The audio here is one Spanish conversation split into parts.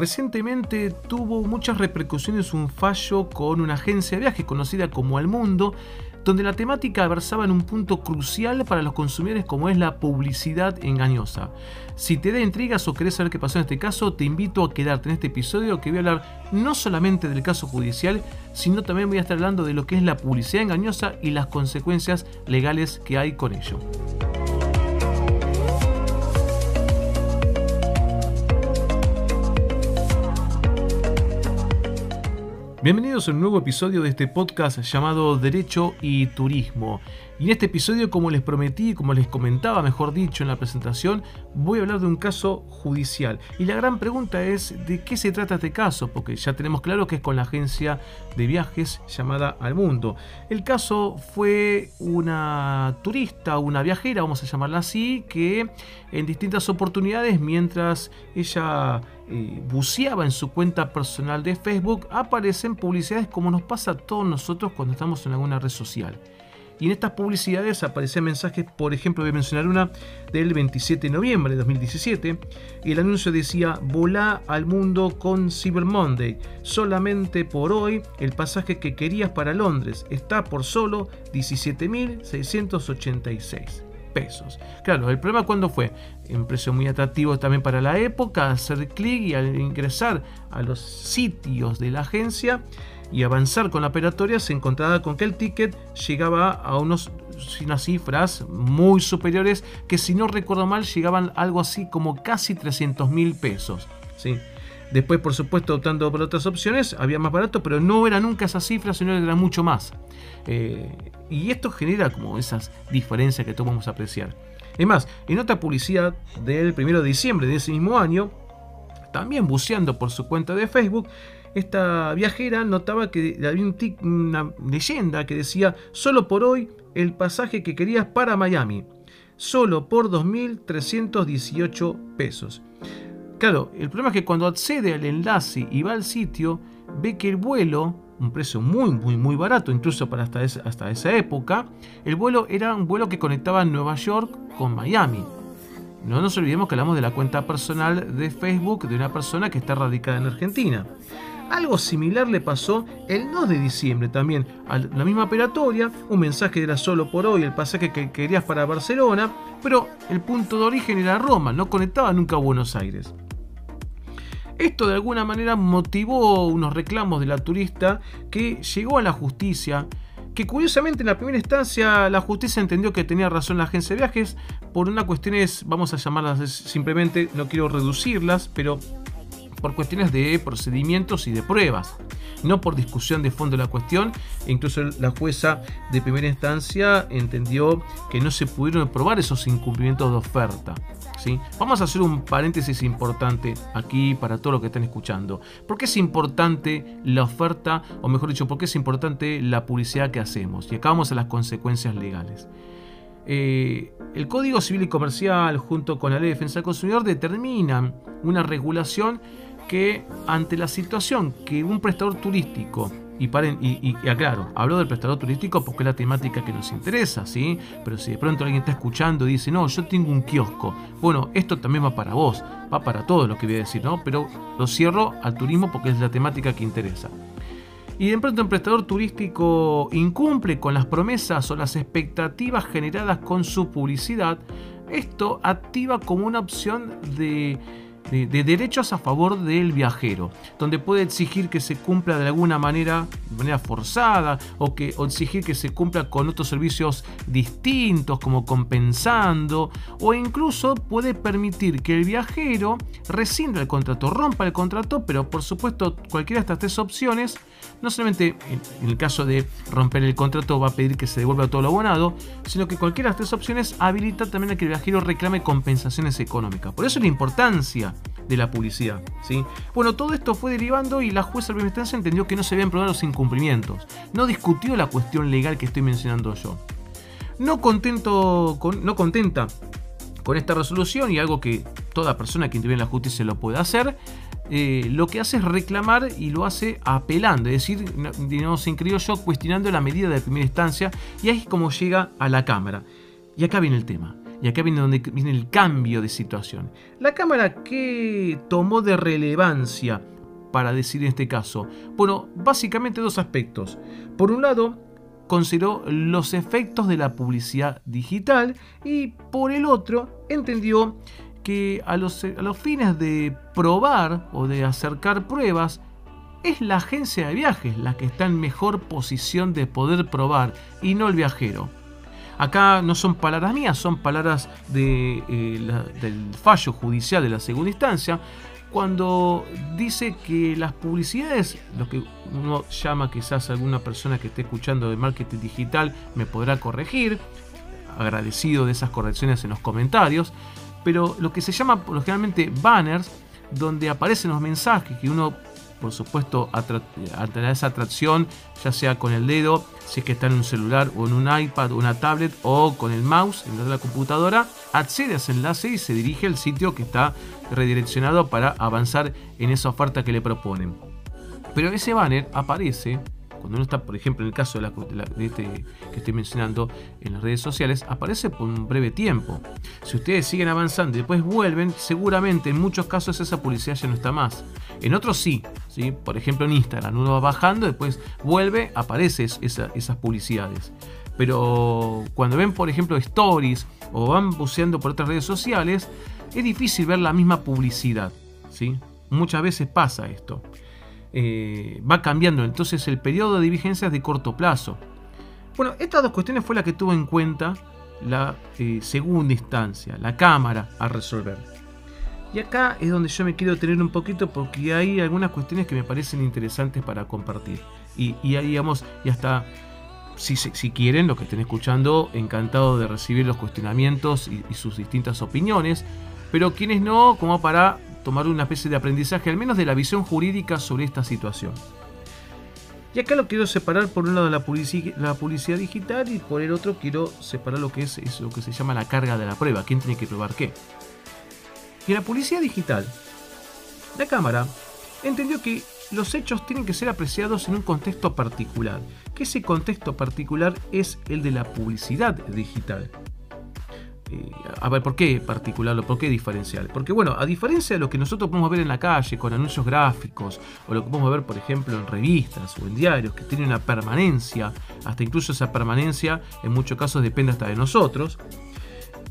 Recientemente tuvo muchas repercusiones un fallo con una agencia de viajes conocida como Al Mundo, donde la temática versaba en un punto crucial para los consumidores como es la publicidad engañosa. Si te da intrigas o querés saber qué pasó en este caso, te invito a quedarte en este episodio que voy a hablar no solamente del caso judicial, sino también voy a estar hablando de lo que es la publicidad engañosa y las consecuencias legales que hay con ello. Bienvenidos a un nuevo episodio de este podcast llamado Derecho y Turismo. Y en este episodio, como les prometí, como les comentaba, mejor dicho, en la presentación, voy a hablar de un caso judicial. Y la gran pregunta es, ¿de qué se trata este caso? Porque ya tenemos claro que es con la agencia de viajes llamada Al Mundo. El caso fue una turista, una viajera, vamos a llamarla así, que en distintas oportunidades, mientras ella eh, buceaba en su cuenta personal de Facebook, aparecen publicidades como nos pasa a todos nosotros cuando estamos en alguna red social. Y en estas publicidades aparecen mensajes, por ejemplo, voy a mencionar una del 27 de noviembre de 2017. Y el anuncio decía, volá al mundo con Cyber Monday. Solamente por hoy el pasaje que querías para Londres está por solo 17.686 pesos. Claro, el problema cuando fue, un precio muy atractivo también para la época, hacer clic y al ingresar a los sitios de la agencia y avanzar con la operatoria se encontraba con que el ticket llegaba a unos unas cifras muy superiores que si no recuerdo mal llegaban algo así como casi 300 mil pesos. ¿sí? Después, por supuesto, optando por otras opciones, había más barato, pero no era nunca esa cifra, sino era mucho más. Eh, y esto genera como esas diferencias que todos vamos a apreciar. Es más, en otra publicidad del 1 de diciembre de ese mismo año, también buceando por su cuenta de Facebook, esta viajera notaba que había una leyenda que decía, solo por hoy el pasaje que querías para Miami, solo por 2.318 pesos. Claro, el problema es que cuando accede al enlace y va al sitio, ve que el vuelo, un precio muy, muy, muy barato, incluso para hasta, hasta esa época, el vuelo era un vuelo que conectaba Nueva York con Miami. No nos olvidemos que hablamos de la cuenta personal de Facebook de una persona que está radicada en Argentina. Algo similar le pasó el 2 de diciembre también a la misma operatoria, un mensaje era solo por hoy el pasaje que querías para Barcelona, pero el punto de origen era Roma, no conectaba nunca a Buenos Aires. Esto de alguna manera motivó unos reclamos de la turista que llegó a la justicia, que curiosamente en la primera instancia la justicia entendió que tenía razón la agencia de viajes por una cuestiones, vamos a llamarlas simplemente, no quiero reducirlas, pero por cuestiones de procedimientos y de pruebas, no por discusión de fondo de la cuestión. Incluso la jueza de primera instancia entendió que no se pudieron probar esos incumplimientos de oferta. ¿sí? Vamos a hacer un paréntesis importante aquí para todo lo que están escuchando. ¿Por qué es importante la oferta, o mejor dicho, por qué es importante la publicidad que hacemos? Y acá vamos a las consecuencias legales. Eh, el Código Civil y Comercial junto con la Ley de Defensa del Consumidor determinan una regulación que ante la situación que un prestador turístico y, paren, y, aclaro, hablo del prestador turístico porque es la temática que nos interesa, ¿sí? Pero si de pronto alguien está escuchando y dice, no, yo tengo un kiosco, bueno, esto también va para vos, va para todo lo que voy a decir, ¿no? Pero lo cierro al turismo porque es la temática que interesa. Y de pronto un prestador turístico incumple con las promesas o las expectativas generadas con su publicidad, esto activa como una opción de de, derechos a favor del viajero, donde puede exigir que se cumpla de alguna manera, de manera forzada, o, que, exigir que se cumpla con otros servicios distintos, como compensando, o incluso puede permitir que el viajero rescinda el contrato, rompa el contrato, pero por supuesto cualquiera de estas tres opciones, no solamente en el caso de romper el contrato va a pedir que se devuelva todo lo abonado, sino que cualquiera de estas tres opciones habilita también a que el viajero reclame compensaciones económicas. Por eso la importancia de la publicidad. ¿sí? Bueno, todo esto fue derivando y la jueza de primera instancia entendió que no se habían probado los incumplimientos. No discutió la cuestión legal que estoy mencionando yo. No, contento con, no contenta con esta resolución y algo que toda persona que interviene en la justicia lo puede hacer, eh, lo que hace es reclamar y lo hace apelando, es decir, digamos en criollo, cuestionando la medida de primera instancia y ahí es como llega a la Cámara. Y acá viene el tema. Y acá viene donde viene el cambio de situación. La Cámara, ¿qué tomó de relevancia para decir en este caso? Bueno, básicamente dos aspectos. Por un lado, consideró los efectos de la publicidad digital y por el otro, entendió que a los, a los fines de probar o de acercar pruebas, es la agencia de viajes la que está en mejor posición de poder probar y no el viajero. Acá no son palabras mías, son palabras eh, del fallo judicial de la segunda instancia, cuando dice que las publicidades, lo que uno llama quizás alguna persona que esté escuchando de marketing digital me podrá corregir, agradecido de esas correcciones en los comentarios, pero lo que se llama generalmente banners, donde aparecen los mensajes que uno por supuesto, tener esa atracción, ya sea con el dedo, si es que está en un celular o en un iPad o una tablet o con el mouse en la computadora, accede a ese enlace y se dirige al sitio que está redireccionado para avanzar en esa oferta que le proponen. Pero ese banner aparece cuando uno está, por ejemplo, en el caso de, la, este que estoy mencionando en las redes sociales, aparece por un breve tiempo. Si ustedes siguen avanzando y después vuelven, seguramente en muchos casos esa publicidad ya no está más. En otros sí, ¿sí? por ejemplo en Instagram, uno va bajando, después vuelve, aparecen esas publicidades. Pero cuando ven, por ejemplo, stories o van buceando por otras redes sociales, es difícil ver la misma publicidad. ¿sí? Muchas veces pasa esto. Eh, va cambiando. Entonces el periodo de vigencia es de corto plazo. Bueno, estas dos cuestiones fue la que tuvo en cuenta la eh, segunda instancia, la Cámara, a resolver. Y acá es donde yo me quiero tener un poquito porque hay algunas cuestiones que me parecen interesantes para compartir. Y, y digamos, y hasta si, quieren, los que estén escuchando, encantado de recibir los cuestionamientos y sus distintas opiniones. Pero quienes no, como para tomar una especie de aprendizaje, al menos de la visión jurídica sobre esta situación. Y acá lo quiero separar por un lado la, publicidad, la publicidad digital y por el otro quiero separar lo que es, es, lo que se llama la carga de la prueba, quién tiene que probar qué. Y la publicidad digital, la Cámara entendió que los hechos tienen que ser apreciados en un contexto particular, que ese contexto particular es el de la publicidad digital. Eh, a ver, ¿por qué particular? ¿Por qué diferencial? Porque bueno, a diferencia de lo que nosotros podemos ver en la calle con anuncios gráficos, o lo que podemos ver, por ejemplo, en revistas o en diarios, que tienen una permanencia, hasta incluso esa permanencia en muchos casos depende hasta de nosotros,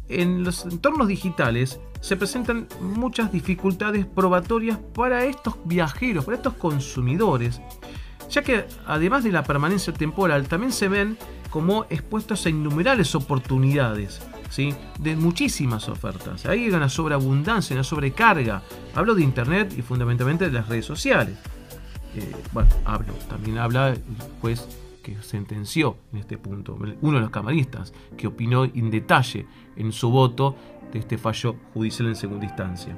en los entornos digitales se presentan muchas dificultades probatorias para estos viajeros, para estos consumidores, ya que además de la permanencia temporal, también se ven como expuestos a innumerables oportunidades de muchísimas ofertas. Ahí hay una sobreabundancia, una sobrecarga. Hablo de Internet y fundamentalmente de las redes sociales. Eh, bueno. También habla el juez que sentenció en este punto, uno de los camaristas, que opinó en detalle en su voto de este fallo judicial en segunda instancia.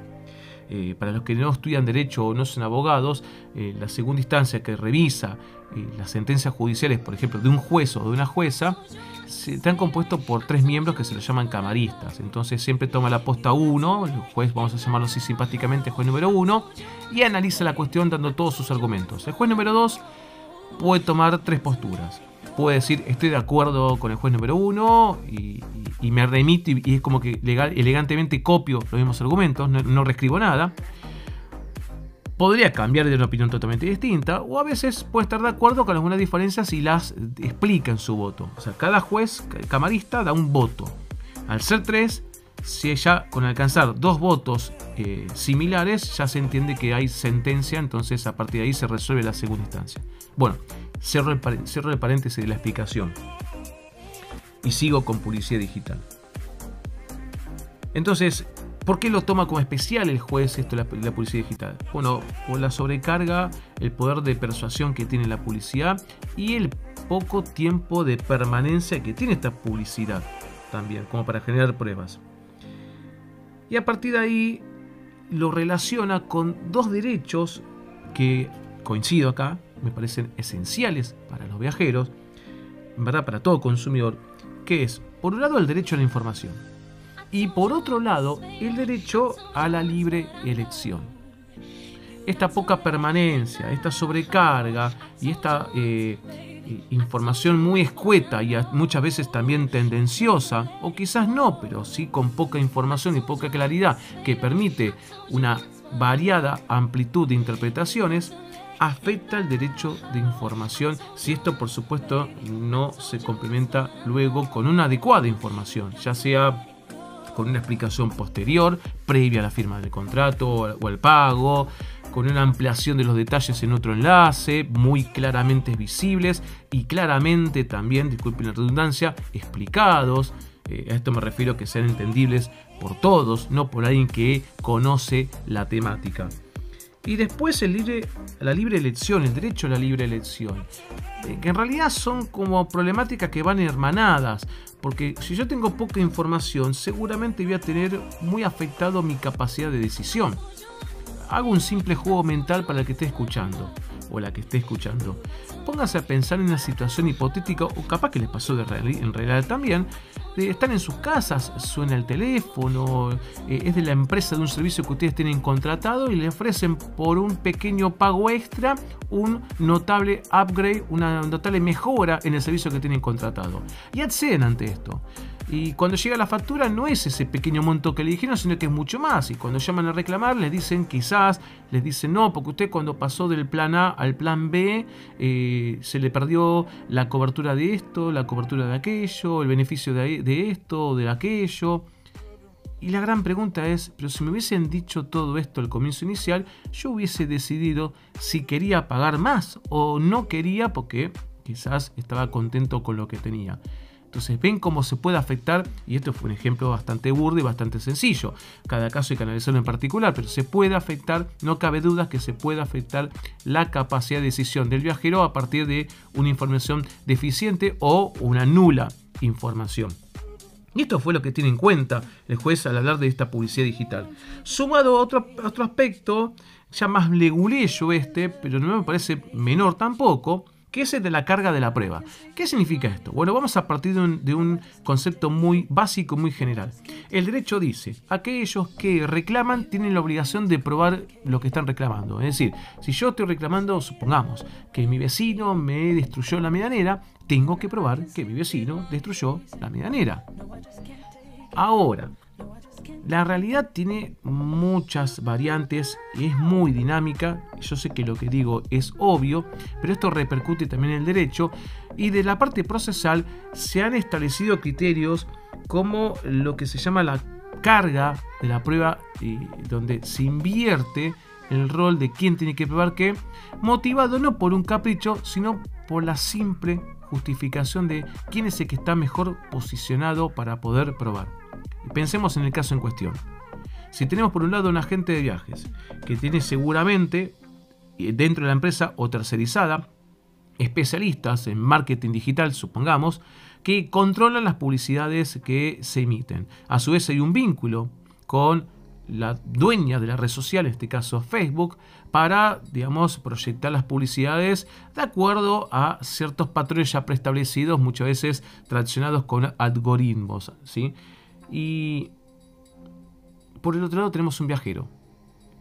Eh, para los que no estudian derecho o no son abogados, eh, la segunda instancia que revisa las sentencias judiciales, por ejemplo, de un juez o de una jueza, están compuestos por tres miembros que se los llaman camaristas. Entonces siempre toma la posta uno, el juez, vamos a llamarlo así simpáticamente, juez número uno, y analiza la cuestión dando todos sus argumentos. El juez número dos puede tomar tres posturas. Puede decir, estoy de acuerdo con el juez número uno y, me remito y, es como que legal, elegantemente copio los mismos argumentos, no, no reescribo nada podría cambiar de una opinión totalmente distinta, o a veces puede estar de acuerdo con algunas diferencias y las explica en su voto. O sea, cada juez camarista da un voto. Al ser tres, si ella con alcanzar dos votos eh, similares, ya se entiende que hay sentencia, entonces a partir de ahí se resuelve la segunda instancia. Bueno, cierro el, cierro el paréntesis de la explicación. Y sigo con publicidad digital. Entonces, ¿Por qué lo toma como especial el juez esto la, la publicidad digital? Bueno, por la sobrecarga, el poder de persuasión que tiene la publicidad y el poco tiempo de permanencia que tiene esta publicidad también, como para generar pruebas. Y a partir de ahí lo relaciona con dos derechos que, coincido acá, me parecen esenciales para los viajeros, verdad para todo consumidor, que es, por un lado, el derecho a la información y por otro lado el derecho a la libre elección. Esta poca permanencia, esta sobrecarga y esta, eh, información muy escueta y muchas veces también tendenciosa, o quizás no, pero sí con poca información y poca claridad, que permite una variada amplitud de interpretaciones, afecta el derecho de información si esto por supuesto no se complementa luego con una adecuada información, ya sea con una explicación posterior, previa a la firma del contrato o el pago, con una ampliación de los detalles en otro enlace, muy claramente visibles y claramente también, disculpen la redundancia, explicados. Eh, a esto me refiero que sean entendibles por todos, no por alguien que conoce la temática. Y después el libre, la libre elección, el derecho a la libre elección. Eh, que en realidad son como problemáticas que van hermanadas. Porque si yo tengo poca información, seguramente voy a tener muy afectado mi capacidad de decisión. Hago un simple juego mental para el que esté escuchando o la que esté escuchando. Póngase a pensar en una situación hipotética o capaz que les pasó de en realidad también. Están en sus casas, suena el teléfono, eh, es de la empresa de un servicio que ustedes tienen contratado y le ofrecen por un pequeño pago extra un notable upgrade, una notable mejora en el servicio que tienen contratado. Y acceden ante esto. Y cuando llega la factura no es ese pequeño monto que le dijeron, sino que es mucho más. Y cuando llaman a reclamar les dicen quizás, les dicen no, porque usted cuando pasó del plan A al plan B eh, se le perdió la cobertura de esto, la cobertura de aquello, el beneficio de, de esto o de aquello. Y la gran pregunta es, pero si me hubiesen dicho todo esto al comienzo inicial, yo hubiese decidido si quería pagar más o no quería porque quizás estaba contento con lo que tenía. Entonces ven cómo se puede afectar, y esto fue un ejemplo bastante burdo y bastante sencillo. Cada caso hay que analizarlo en particular, pero se puede afectar, no cabe duda que se puede afectar la capacidad de decisión del viajero a partir de una información deficiente o una nula información. Y esto fue lo que tiene en cuenta el juez al hablar de esta publicidad digital. Sumado a otro, otro aspecto, ya más leguleyo este, pero no me parece menor tampoco, que es el de la carga de la prueba. ¿Qué significa esto? Bueno, vamos a partir de un, concepto muy básico, muy general. El derecho dice, aquellos que reclaman tienen la obligación de probar lo que están reclamando. Es decir, si yo estoy reclamando, supongamos, que mi vecino me destruyó la medianera, tengo que probar que mi vecino destruyó la medianera. Ahora, la realidad tiene muchas variantes y es muy dinámica. Yo sé que lo que digo es obvio, pero esto repercute también en el derecho. Y de la parte procesal se han establecido criterios como lo que se llama la carga de la prueba, donde se invierte el rol de quién tiene que probar qué, motivado no por un capricho, sino por la simple justificación de quién es el que está mejor posicionado para poder probar. Pensemos en el caso en cuestión. Si tenemos por un lado un agente de viajes que tiene seguramente eh, dentro de la empresa o tercerizada especialistas en marketing digital, supongamos, que controlan las publicidades que se emiten. A su vez hay un vínculo con la dueña de la red social, en este caso Facebook, para, digamos, proyectar las publicidades de acuerdo a ciertos patrones ya preestablecidos, muchas veces traccionados con algoritmos, ¿sí? Y por el otro lado tenemos un viajero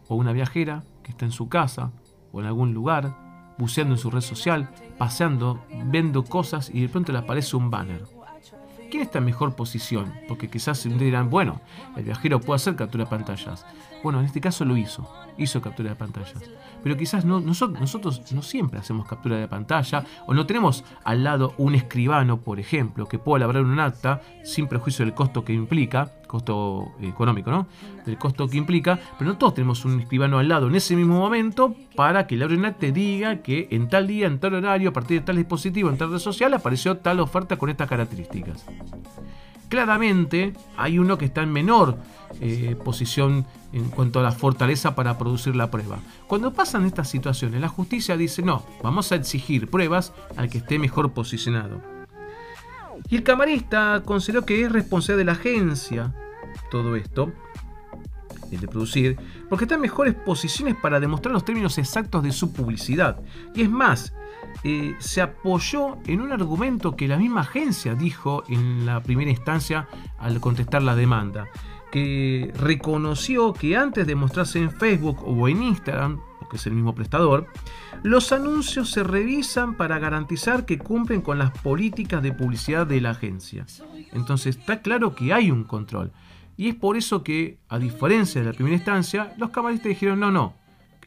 o una viajera que está en su casa o en algún lugar, buceando en su red social, paseando, viendo cosas y de pronto le aparece un banner. ¿Quién está en mejor posición? Porque quizás dirán, bueno, el viajero puede hacer captura de pantallas. Bueno, en este caso lo hizo, hizo captura de pantallas. Pero quizás no, nosotros, no siempre hacemos captura de pantalla o no tenemos al lado un escribano, por ejemplo, que pueda elaborar un acta sin prejuicio del costo que implica, costo económico, ¿no? Del costo que implica, pero no todos tenemos un escribano al lado en ese mismo momento para que el un acta diga que en tal día, en tal horario, a partir de tal dispositivo, en tal red social, apareció tal oferta con estas características. Claramente hay uno que está en menor eh, posición en cuanto a la fortaleza para producir la prueba. Cuando pasan estas situaciones, la justicia dice, no, vamos a exigir pruebas al que esté mejor posicionado. Y el camarista consideró que es responsabilidad de la agencia todo esto, el de producir, porque está en mejores posiciones para demostrar los términos exactos de su publicidad. Y es más, eh, se apoyó en un argumento que la misma agencia dijo en la primera instancia al contestar la demanda que reconoció que antes de mostrarse en Facebook o en Instagram, que es el mismo prestador, los anuncios se revisan para garantizar que cumplen con las políticas de publicidad de la agencia. Entonces está claro que hay un control. Y es por eso que, a diferencia de la primera instancia, los camaristas dijeron, no, no,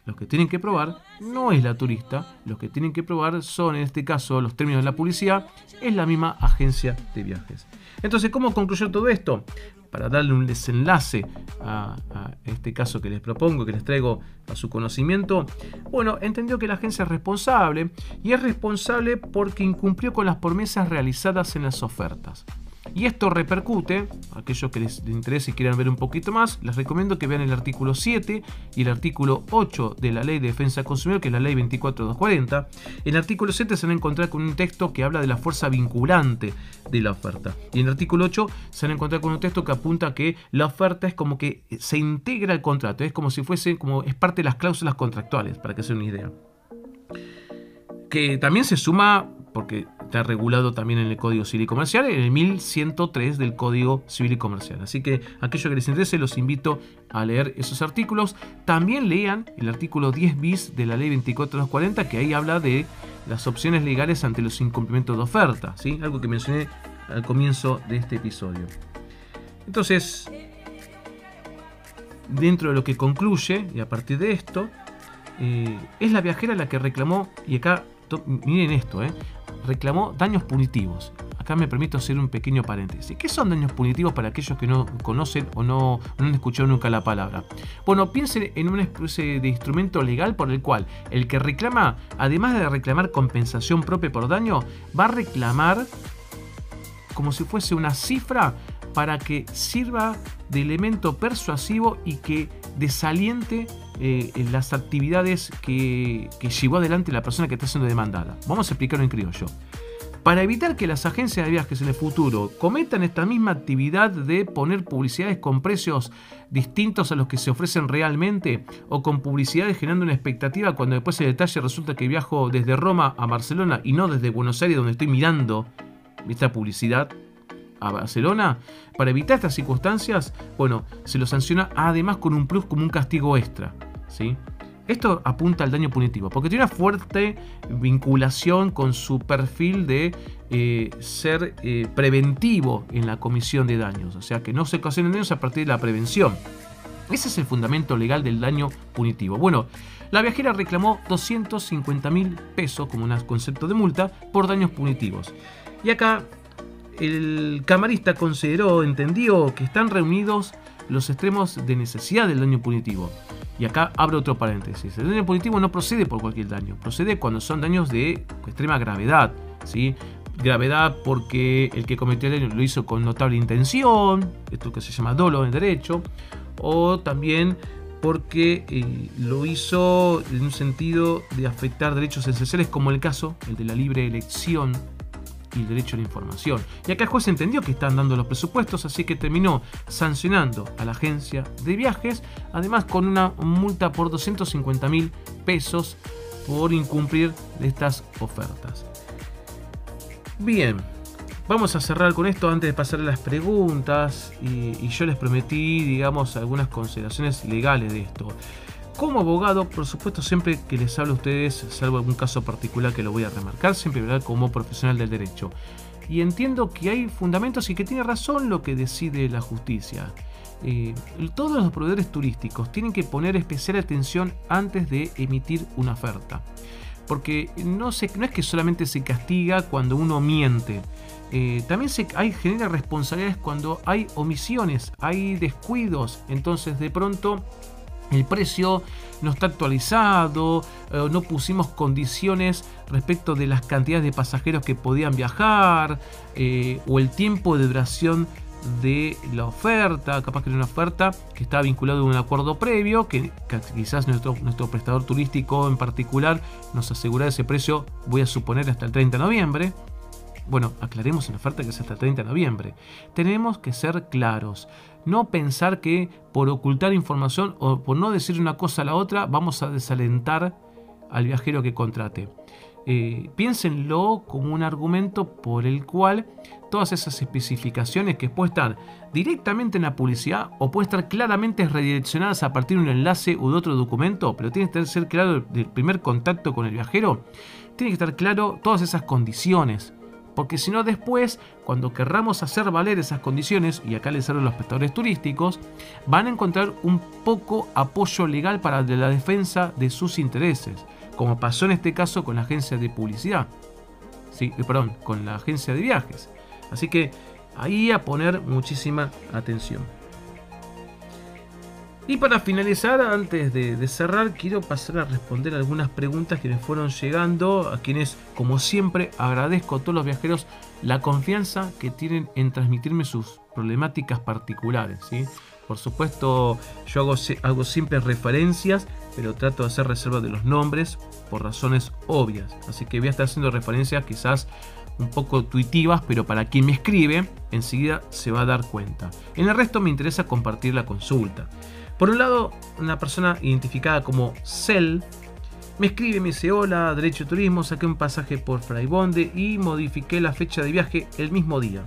los que tienen que probar no es la turista, los que tienen que probar son, en este caso, los términos de la publicidad, es la misma agencia de viajes. Entonces, ¿cómo concluyó todo esto? Para darle un desenlace a, este caso que les propongo, que les traigo a su conocimiento, bueno, entendió que la agencia es responsable y es responsable porque incumplió con las promesas realizadas en las ofertas. Y esto repercute, aquellos que les interese y quieran ver un poquito más, les recomiendo que vean el artículo 7 y el artículo 8 de la Ley de Defensa del Consumidor, que es la Ley 24240. En el artículo 7 se van a encontrar con un texto que habla de la fuerza vinculante de la oferta. Y en el artículo 8 se van a encontrar con un texto que apunta a que la oferta es como que se integra al contrato, es como si fuese, como es parte de las cláusulas contractuales, para que se una idea. Que también se suma porque está regulado también en el Código Civil y Comercial, en el 1103 del Código Civil y Comercial. Así que aquellos que les interese, los invito a leer esos artículos. También lean el artículo 10 bis de la Ley 24240, que ahí habla de las opciones legales ante los incumplimientos de oferta, ¿sí? algo que mencioné al comienzo de este episodio. Entonces, dentro de lo que concluye, y a partir de esto, eh, es la viajera la que reclamó, y acá miren esto, eh, reclamó daños punitivos. Acá me permito hacer un pequeño paréntesis. ¿Qué son daños punitivos para aquellos que no conocen o no, no han escuchado nunca la palabra? Bueno, piensen en una especie de instrumento legal por el cual el que reclama, además de reclamar compensación propia por daño, va a reclamar como si fuese una cifra para que sirva de elemento persuasivo y que desaliente eh, las actividades que, que, llevó adelante la persona que está siendo demandada. Vamos a explicarlo en criollo. Para evitar que las agencias de viajes en el futuro cometan esta misma actividad de poner publicidades con precios distintos a los que se ofrecen realmente o con publicidades generando una expectativa cuando después el detalle resulta que viajo desde Roma a Barcelona y no desde Buenos Aires donde estoy mirando esta publicidad, Barcelona, para evitar estas circunstancias, bueno, se lo sanciona además con un plus como un castigo extra. ¿sí? Esto apunta al daño punitivo, porque tiene una fuerte vinculación con su perfil de eh, ser eh, preventivo en la comisión de daños, o sea que no se ocasionen daños a partir de la prevención. Ese es el fundamento legal del daño punitivo. Bueno, la viajera reclamó 250 mil pesos como un concepto de multa por daños punitivos. Y acá el camarista consideró, entendió que están reunidos los extremos de necesidad del daño punitivo. Y acá abro otro paréntesis. El daño punitivo no procede por cualquier daño, procede cuando son daños de extrema gravedad. ¿sí? Gravedad porque el que cometió el daño lo hizo con notable intención, esto que se llama dolo en derecho, o también porque eh, lo hizo en un sentido de afectar derechos esenciales como el caso, el de la libre elección el derecho a la información. Y acá el juez entendió que están dando los presupuestos, así que terminó sancionando a la agencia de viajes, además con una multa por 250 mil pesos por incumplir estas ofertas. Bien, vamos a cerrar con esto antes de pasar a las preguntas y yo les prometí, digamos, algunas consideraciones legales de esto. Como abogado, por supuesto, siempre que les hablo a ustedes, salvo algún caso particular que lo voy a remarcar, siempre ¿verdad? como profesional del derecho. Y entiendo que hay fundamentos y que tiene razón lo que decide la justicia. Eh, todos los proveedores turísticos tienen que poner especial atención antes de emitir una oferta. Porque no, es que solamente se castiga cuando uno miente. Eh, también se genera responsabilidades cuando hay omisiones, hay descuidos. Entonces de pronto el precio no está actualizado, eh, no pusimos condiciones respecto de las cantidades de pasajeros que podían viajar eh, o el tiempo de duración de la oferta, capaz que era una oferta que estaba vinculada a un acuerdo previo, que, quizás nuestro, nuestro prestador turístico en particular nos asegura ese precio, voy a suponer hasta el 30 de noviembre, bueno, aclaremos en la oferta que es hasta el 30 de noviembre. Tenemos que ser claros. No pensar que por ocultar información o por no decir una cosa a la otra vamos a desalentar al viajero que contrate. Eh, piénsenlo como un argumento por el cual todas esas especificaciones que pueden estar directamente en la publicidad o pueden estar claramente redireccionadas a partir de un enlace u de otro documento, pero tiene que ser claro el primer contacto con el viajero, tiene que estar claro todas esas condiciones. Porque si no después, cuando querramos hacer valer esas condiciones, y acá les hablo a los prestadores turísticos, van a encontrar un poco apoyo legal para la defensa de sus intereses, como pasó en este caso con la agencia de publicidad. Sí, eh, perdón, con la agencia de viajes. Así que ahí a poner muchísima atención. Y para finalizar, antes de, cerrar, quiero pasar a responder algunas preguntas que me fueron llegando, a quienes, como siempre, agradezco a todos los viajeros la confianza que tienen en transmitirme sus problemáticas particulares. ¿sí? Por supuesto, yo hago, hago siempre referencias, pero trato de hacer reserva de los nombres por razones obvias. Así que voy a estar haciendo referencias quizás un poco intuitivas, pero para quien me escribe, enseguida se va a dar cuenta. En el resto me interesa compartir la consulta. Por un lado, una persona identificada como Cell me escribe, me dice, hola, Derecho Turismo, saqué un pasaje por Fraibonde y modifiqué la fecha de viaje el mismo día.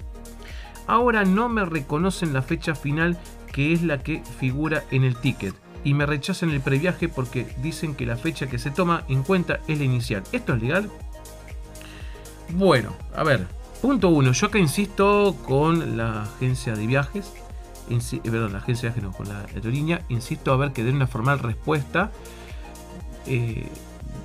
Ahora no me reconocen la fecha final que es la que figura en el ticket y me rechazan el previaje porque dicen que la fecha que se toma en cuenta es la inicial. ¿Esto es legal? Bueno, a ver, punto uno, yo acá insisto con la agencia de viajes perdón, la agencia de con la aerolínea, insisto a ver que den una formal respuesta. Eh,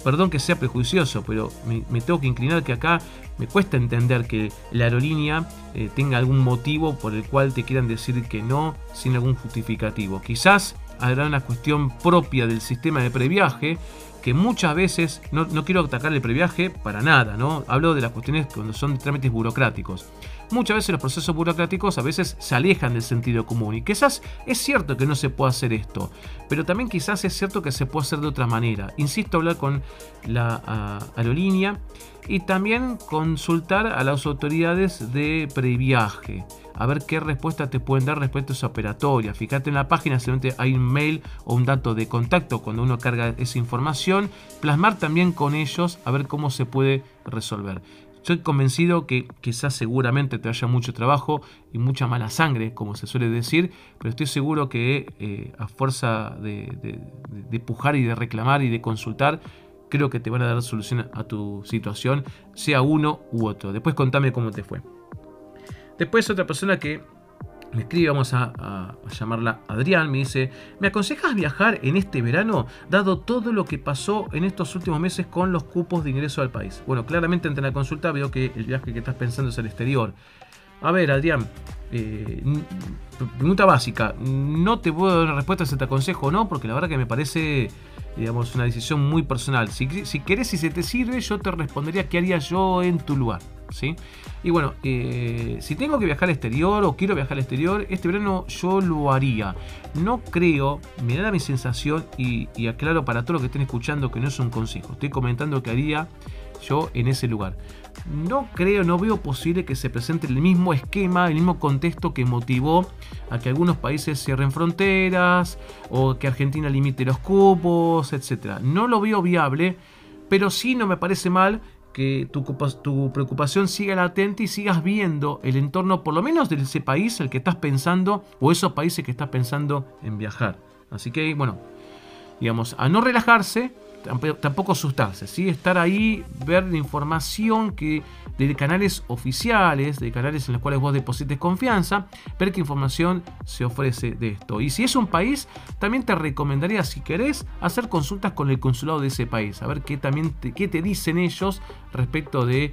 perdón que sea prejuicioso, pero me, tengo que inclinar que acá me cuesta entender que la aerolínea eh, tenga algún motivo por el cual te quieran decir que no sin algún justificativo. Quizás habrá una cuestión propia del sistema de previaje que muchas veces, no, no, quiero atacar el previaje para nada, ¿no? Hablo de las cuestiones cuando son trámites burocráticos muchas veces los procesos burocráticos a veces se alejan del sentido común. Y quizás es cierto que no se puede hacer esto, pero también quizás es cierto que se puede hacer de otra manera. Insisto, hablar con la aerolínea y también consultar a las autoridades de previaje. A ver qué respuesta te pueden dar respecto a esa operatoria. Fíjate en la página, seguramente hay un mail o un dato de contacto cuando uno carga esa información. Plasmar también con ellos a ver cómo se puede resolver. Estoy convencido que quizás seguramente te haya mucho trabajo y mucha mala sangre, como se suele decir, pero estoy seguro que eh, a fuerza de, de, pujar y de reclamar y de consultar, creo que te van a dar solución a tu situación, sea uno u otro. Después contame cómo te fue. Después otra persona que me escribe, vamos a, llamarla Adrián, me dice, ¿me aconsejas viajar en este verano dado todo lo que pasó en estos últimos meses con los cupos de ingreso al país? Bueno, claramente ante la consulta veo que el viaje que estás pensando es al exterior. A ver, Adrián, eh, pregunta básica, no te puedo dar respuesta si te aconsejo o no, porque la verdad que me parece digamos, una decisión muy personal. Si, si querés y se te sirve, yo te respondería qué haría yo en tu lugar. ¿sí? Y bueno, eh, si tengo que viajar al exterior o quiero viajar al exterior, este verano yo lo haría. No creo, me da mi sensación y, y aclaro para todos los que estén escuchando que no es un consejo. Estoy comentando que haría yo en ese lugar. No creo, no veo posible que se presente el mismo esquema, el mismo contexto que motivó a que algunos países cierren fronteras o que Argentina limite los cupos, etc. No lo veo viable, pero sí no me parece mal que tu, preocupación siga latente y sigas viendo el entorno, por lo menos de ese país el que estás pensando, o esos países que estás pensando en viajar. Así que, bueno, digamos, a no relajarse, tampoco asustarse, ¿sí? estar ahí, ver la información que de canales oficiales, de canales en los cuales vos deposites confianza, ver qué información se ofrece de esto. Y si es un país, también te recomendaría, si querés, hacer consultas con el consulado de ese país, a ver qué, también qué te dicen ellos respecto de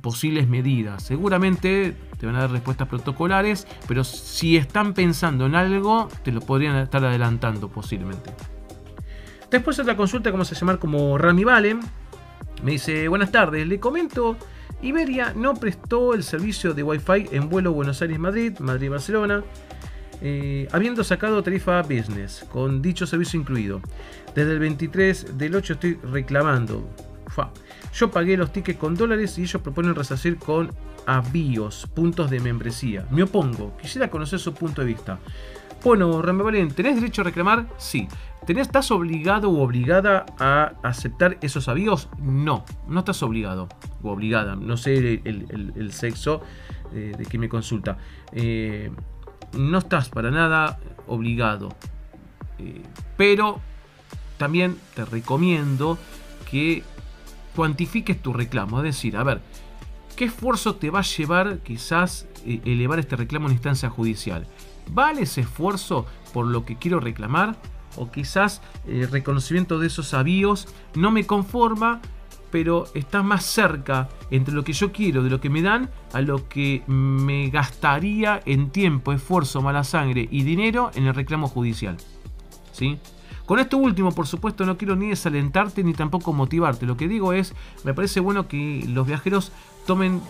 posibles medidas. Seguramente te van a dar respuestas protocolares, pero si están pensando en algo, te lo podrían estar adelantando posiblemente. Después otra consulta, como se llama como Rami Valen. Me dice, buenas tardes, le comento, Iberia no prestó el servicio de Wi-Fi en vuelo Buenos Aires-Madrid, Madrid-Barcelona, eh, habiendo sacado tarifa business, con dicho servicio incluido. Desde el 23 del 8 estoy reclamando. Yo pagué los tickets con dólares y ellos proponen resarcir con avíos, puntos de membresía. Me opongo, quisiera conocer su punto de vista. Bueno, Rami ¿tenés derecho a reclamar? Sí. ¿Estás obligado o obligada a aceptar esos avíos? No, no estás obligado o obligada. No sé el, sexo eh, de quien me consulta. Eh, no estás para nada obligado, pero también te recomiendo que cuantifiques tu reclamo, es decir, a ver, ¿qué esfuerzo te va a llevar quizás elevar este reclamo en instancia judicial? ¿Vale ese esfuerzo por lo que quiero reclamar? O quizás el reconocimiento de esos avíos no me conforma pero está más cerca entre lo que yo quiero, de lo que me dan, a lo que me gastaría en tiempo, esfuerzo, mala sangre y dinero en el reclamo judicial. ¿Sí? Con esto último, por supuesto, no quiero ni desalentarte ni tampoco motivarte. Lo que digo es, me parece bueno que los viajeros tomen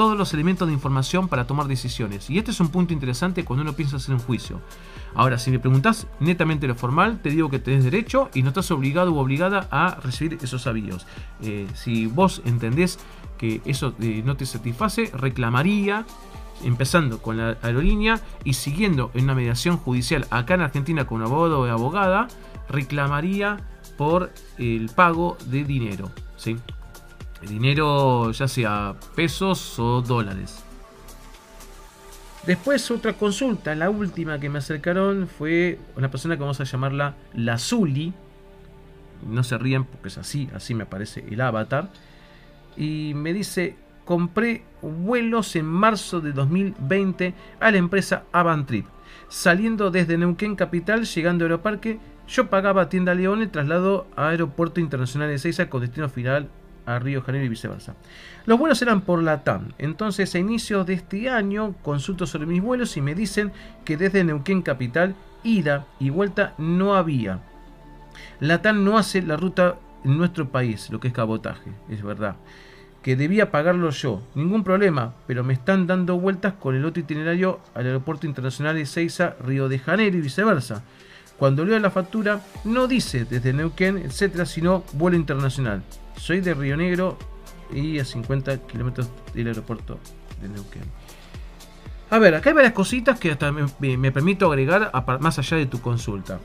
todos los elementos de información para tomar decisiones. Y este es un punto interesante cuando uno piensa hacer un juicio. Ahora, si me preguntas netamente lo formal, te digo que tenés derecho y no estás obligado u obligada a recibir esos avíos. Eh, si vos entendés que eso eh, no te satisface, reclamaría empezando con la aerolínea y siguiendo en una mediación judicial acá en Argentina con un abogado o abogada, reclamaría por el pago de dinero. ¿sí? Dinero ya sea pesos o dólares. Después otra consulta, la última que me acercaron fue una persona que vamos a llamarla la Zuli. No se rían porque es así, así me aparece el avatar. Y me dice, compré vuelos en marzo de 2020 a la empresa Avantrip. Saliendo desde Neuquén Capital, llegando a Aeroparque, yo pagaba tienda León el traslado a Aeropuerto Internacional de Seiza con destino final a Río Janeiro y viceversa. Los vuelos eran por la TAM. Entonces, a inicios de este año, consulto sobre mis vuelos y me dicen que desde Neuquén Capital, ida y vuelta no había. La TAM no hace la ruta en nuestro país, lo que es cabotaje, es verdad. Que debía pagarlo yo, ningún problema, pero me están dando vueltas con el otro itinerario al Aeropuerto Internacional de Seiza, Río de Janeiro y viceversa. Cuando leo la factura, no dice desde Neuquén, etcétera, sino vuelo internacional. Soy de Río Negro y a 50 kilómetros del aeropuerto de Neuquén. A ver, acá hay varias cositas que hasta me, permito agregar más allá de tu consulta.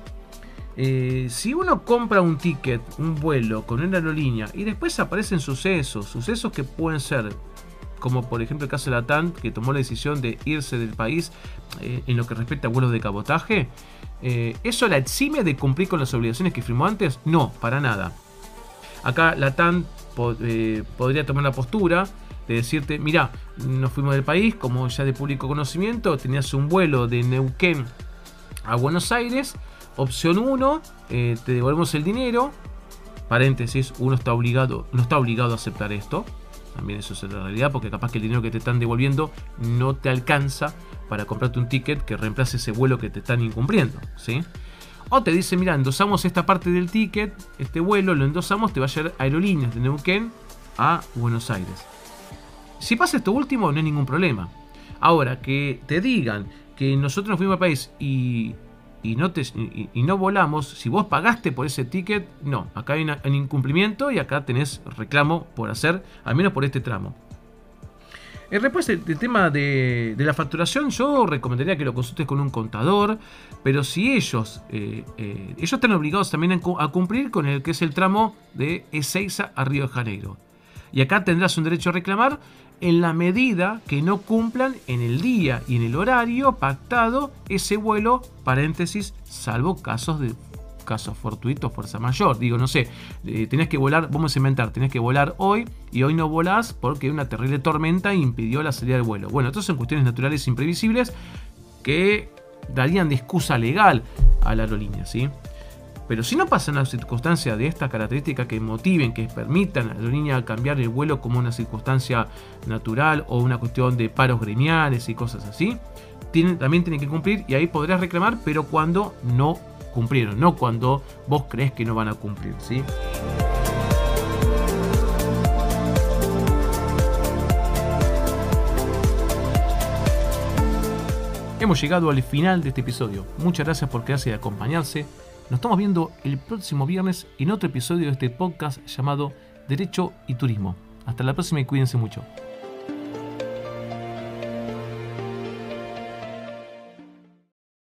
Eh, si uno compra un ticket, un vuelo con una aerolínea y después aparecen sucesos, sucesos que pueden ser, como por ejemplo el caso de la TAN, que tomó la decisión de irse del país eh, en lo que respecta a vuelos de cabotaje, eh, ¿eso la exime de cumplir con las obligaciones que firmó antes? No, para nada. Acá la TAN eh, podría tomar la postura de decirte, mira, nos fuimos del país, como ya de público conocimiento, tenías un vuelo de Neuquén a Buenos Aires, opción 1, eh, te devolvemos el dinero, paréntesis, uno está obligado, no está obligado a aceptar esto, también eso es la realidad, porque capaz que el dinero que te están devolviendo no te alcanza para comprarte un ticket que reemplace ese vuelo que te están incumpliendo, ¿sí? O te dice, mira, endosamos esta parte del ticket, este vuelo, lo endosamos, te va a llevar aerolíneas de Neuquén a Buenos Aires. Si pasa esto último, no hay ningún problema. Ahora, que te digan que nosotros nos fuimos al país y, no, te, y, no volamos, si vos pagaste por ese ticket, no, acá hay un incumplimiento y acá tenés reclamo por hacer, al menos por este tramo. Eh, después el, tema de, la facturación, yo recomendaría que lo consultes con un contador, pero si ellos, eh, eh, ellos están obligados también a, cumplir con el que es el tramo de Ezeiza a Río de Janeiro. Y acá tendrás un derecho a reclamar en la medida que no cumplan en el día y en el horario pactado ese vuelo, paréntesis, salvo casos de caso fortuito, fuerza mayor. Digo, no sé, eh, tenés que volar, vamos a inventar, tenés que volar hoy y hoy no volás porque una terrible tormenta impidió la salida del vuelo. Bueno, estas son cuestiones naturales imprevisibles que darían de excusa legal a la aerolínea, ¿sí? Pero si no pasan una circunstancia de esta característica que motiven, que permitan a la aerolínea cambiar el vuelo como una circunstancia natural o una cuestión de paros gremiales y cosas así, también tienen que cumplir y ahí podrás reclamar, pero cuando no cumplieron, no cuando vos crees que no van a cumplir, ¿sí? Hemos llegado al final de este episodio. Muchas gracias por quedarse y acompañarse. Nos estamos viendo el próximo viernes en otro episodio de este podcast llamado Derecho y Turismo. Hasta la próxima y cuídense mucho.